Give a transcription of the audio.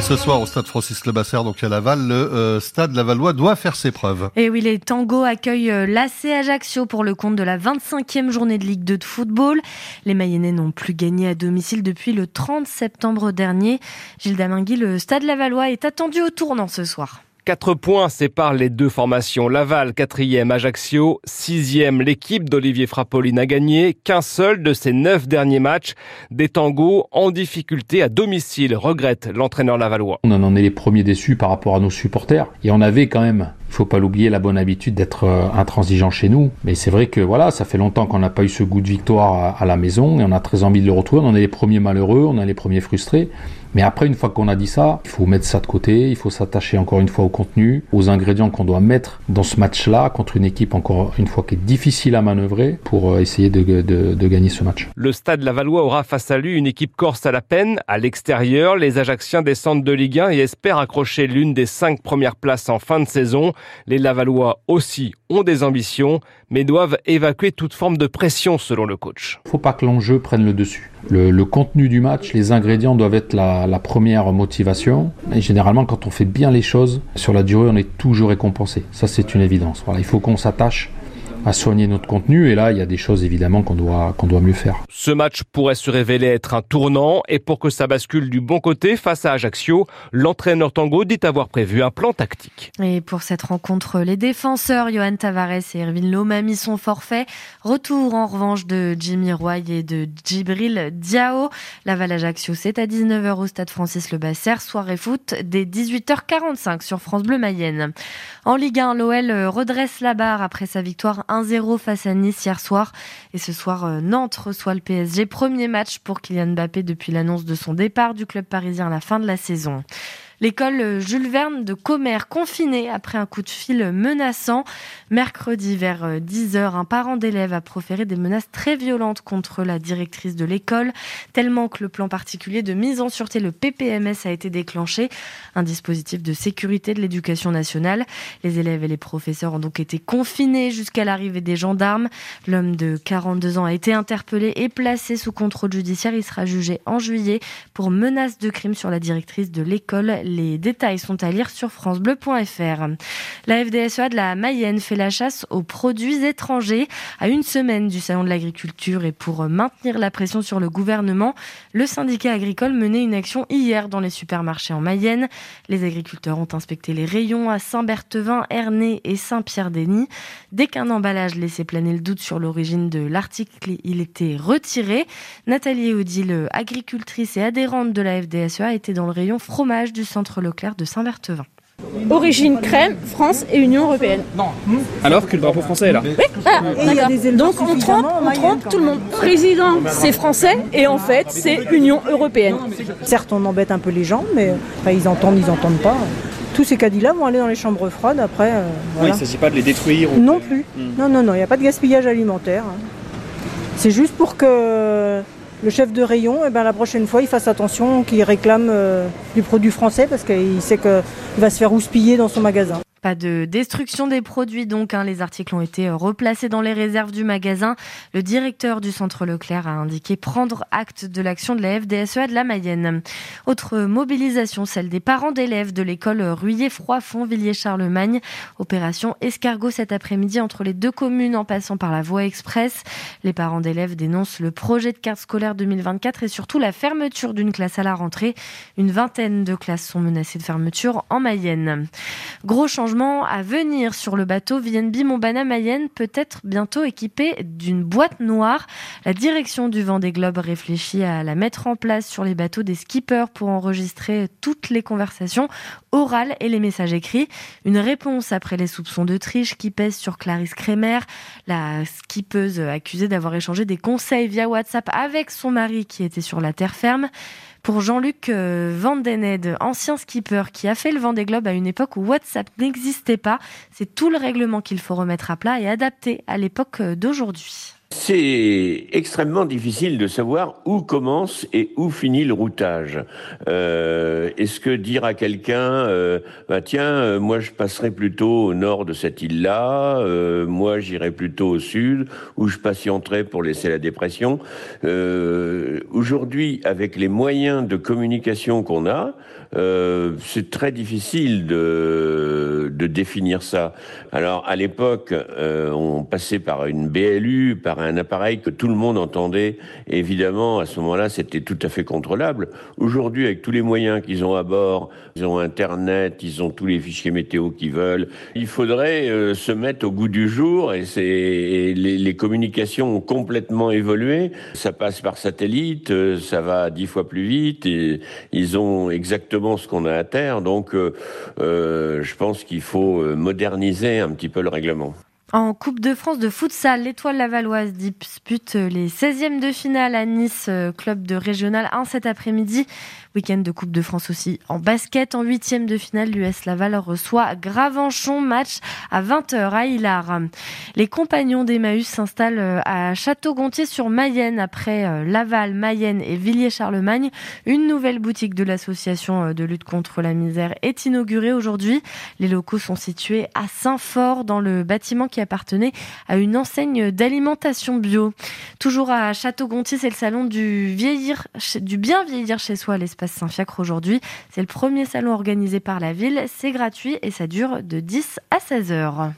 Et ce soir au stade Francis Lebasser, donc à Laval, le euh, stade Lavallois doit faire ses preuves. Et oui, les Tango accueillent euh, l'AC Ajaccio pour le compte de la 25e journée de Ligue 2 de football. Les Mayennais n'ont plus gagné à domicile depuis le 30 septembre dernier. Gilles Damingui, le stade Lavallois est attendu au tournant ce soir. Quatre points séparent les deux formations. Laval, quatrième, Ajaccio, sixième. L'équipe d'Olivier Frappoline n'a gagné qu'un seul de ses neuf derniers matchs. Des tangos en difficulté à domicile, regrette l'entraîneur lavallois. On en est les premiers déçus par rapport à nos supporters. Et on avait quand même il faut pas l'oublier, la bonne habitude d'être euh, intransigeant chez nous. Mais c'est vrai que voilà, ça fait longtemps qu'on n'a pas eu ce goût de victoire à, la maison et on a très envie de le retrouver. On est les premiers malheureux, on est les premiers frustrés. Mais après, une fois qu'on a dit ça, il faut mettre ça de côté, il faut s'attacher encore une fois au contenu, aux ingrédients qu'on doit mettre dans ce match-là contre une équipe encore une fois qui est difficile à manœuvrer pour euh, essayer de, de, gagner ce match. Le stade Lavallois aura face à lui une équipe corse à la peine. À l'extérieur, les Ajacciens descendent de Ligue 1 et espèrent accrocher l'une des cinq premières places en fin de saison. Les Lavallois aussi ont des ambitions, mais doivent évacuer toute forme de pression selon le coach. Il ne faut pas que l'enjeu prenne le dessus. Le, contenu du match, les ingrédients doivent être la, première motivation. Et généralement, quand on fait bien les choses, sur la durée, on est toujours récompensé. Ça, c'est une évidence. Voilà, il faut qu'on s'attache à soigner notre contenu. Et là, il y a des choses évidemment qu'on doit, qu'on doit mieux faire. Ce match pourrait se révéler être un tournant. Et pour que ça bascule du bon côté face à Ajaccio, l'entraîneur Tango dit avoir prévu un plan tactique. Et pour cette rencontre, les défenseurs Johan Tavares et Erwin Lomami sont forfaits. Retour en revanche de Jimmy Roy et de Djibril Diao. Laval Ajaccio, c'est à 19h au stade Francis Le Basser. Soirée foot dès 18h45 sur France Bleu Mayenne. En Ligue 1, l'OL redresse la barre après sa victoire 1-0 face à Nice hier soir. Et ce soir, euh, Nantes reçoit le PSG. Premier match pour Kylian Mbappé depuis l'annonce de son départ du club parisien à la fin de la saison. L'école Jules Verne de Comer confinée après un coup de fil menaçant. Mercredi vers 10h, euh, un parent d'élève a proféré des menaces très violentes contre la directrice de l'école, tellement que le plan particulier de mise en sûreté, le PPMS, a été déclenché, un dispositif de sécurité de l'éducation nationale. Les élèves et les professeurs ont donc été confinés jusqu'à l'arrivée des gendarmes. L'homme de 42 ans a été interpellé et placé sous contrôle judiciaire. Il sera jugé en juillet pour menace de crime sur la directrice de l'école. Les détails sont à lire sur francebleu.fr. La FDSEA de la Mayenne fait la chasse aux produits étrangers. À une semaine du Salon de l'agriculture et pour maintenir la pression sur le gouvernement, le syndicat agricole menait une action hier dans les supermarchés en Mayenne. Les agriculteurs ont inspecté les rayons à Saint-Berthevin, Ernée et Saint-Pierre-Denis. Dès qu'un emballage laissait planer le doute sur l'origine de l'article, il était retiré. Nathalie Odile, agricultrice et adhérente de la FDSEA, était dans le rayon fromage du centre centre Leclerc de Saint-Berthevin. Origine crème, France et Union européenne. Alors que le drapeau français est là. Oui, ah, Donc on trompe, on trompe tout le monde. Président, c'est français et en fait c'est Union européenne. Certes, on embête un peu les gens, mais ils entendent, ils entendent pas. Tous ces caddies-là vont aller dans les chambres froides après. Euh, il ne s'agit pas de les détruire. Non plus. Hmm. Non, non, non, il n'y a pas de gaspillage alimentaire. Hein. C'est juste pour que le chef de rayon, eh ben, la prochaine fois, il fasse attention qu'il réclame euh, du produit français parce qu'il sait qu'il va se faire houspiller dans son magasin. Pas de destruction des produits donc, hein. les articles ont été replacés dans les réserves du magasin. Le directeur du centre Leclerc a indiqué prendre acte de l'action de la FDSEA de la Mayenne. Autre mobilisation, celle des parents d'élèves de l'école Ruyer-Froidfond, Villiers-Charlemagne. Opération escargot cet après-midi entre les deux communes en passant par la voie express. Les parents d'élèves dénoncent le projet de carte scolaire 2024 et surtout la fermeture d'une classe à la rentrée. Une vingtaine de classes sont menacées de fermeture en Mayenne. Gros changement à venir sur le bateau VNB Montbana Mayenne peut être bientôt équipé d'une boîte noire. La direction du Vendée Globe réfléchit à la mettre en place sur les bateaux des skippers pour enregistrer toutes les conversations orales et les messages écrits. Une réponse après les soupçons de triche qui pèsent sur Clarisse Kremer, la skippeuse accusée d'avoir échangé des conseils via WhatsApp avec son mari qui était sur la terre ferme. Pour Jean-Luc euh, Vandened, ancien skipper qui a fait le Vendée Globe à une époque où WhatsApp n'existait pas, c'est tout le règlement qu'il faut remettre à plat et adapter à l'époque d'aujourd'hui. C'est extrêmement difficile de savoir où commence et où finit le routage. Euh, Est-ce que dire à quelqu'un, euh, bah tiens, euh, moi je passerai plutôt au nord de cette île-là, euh, moi j'irai plutôt au sud, où je patienterai pour laisser la dépression. Aujourd'hui, avec les moyens de communication qu'on a, c'est très difficile de, de définir ça. Alors à l'époque, on passait par une BLU, par un appareil que tout le monde entendait. évidemment, à ce moment-là, c'était tout à fait contrôlable. Aujourd'hui, avec tous les moyens qu'ils ont à bord, ils ont Internet, ils ont tous les fichiers météo qu'ils veulent. Il faudrait euh, se mettre au goût du jour et, et les, les communications ont complètement évolué. Ça passe par satellite, euh, ça va dix fois plus vite et ils ont exactement ce qu'on a à terre. Donc, euh, euh, je pense qu'il faut euh, moderniser un petit peu le règlement. En Coupe de France de futsal, l'étoile lavalloise dispute les 16e de finale à Nice, euh, club de régional 1 cet après-midi. Week-end de Coupe de France aussi en basket. En huitième de finale, l'US Laval reçoit Gravenchon. Match à 20h à Hilar. Les compagnons d'Emmaüs s'installent euh, à Château-Gontier sur Mayenne après euh, Laval, Mayenne et Villiers-Charlemagne. Une nouvelle boutique de l'association euh, de lutte contre la misère est inaugurée aujourd'hui. Les locaux sont situés à Saint-Fort dans le bâtiment qui appartenait à une enseigne d'alimentation bio. Toujours à Château-Gontier, c'est le salon du vieillir, du bien vieillir chez soi, l'espace Saint-Fiacre aujourd'hui. C'est le premier salon organisé par la ville. C'est gratuit et ça dure de 10 à 16 heures.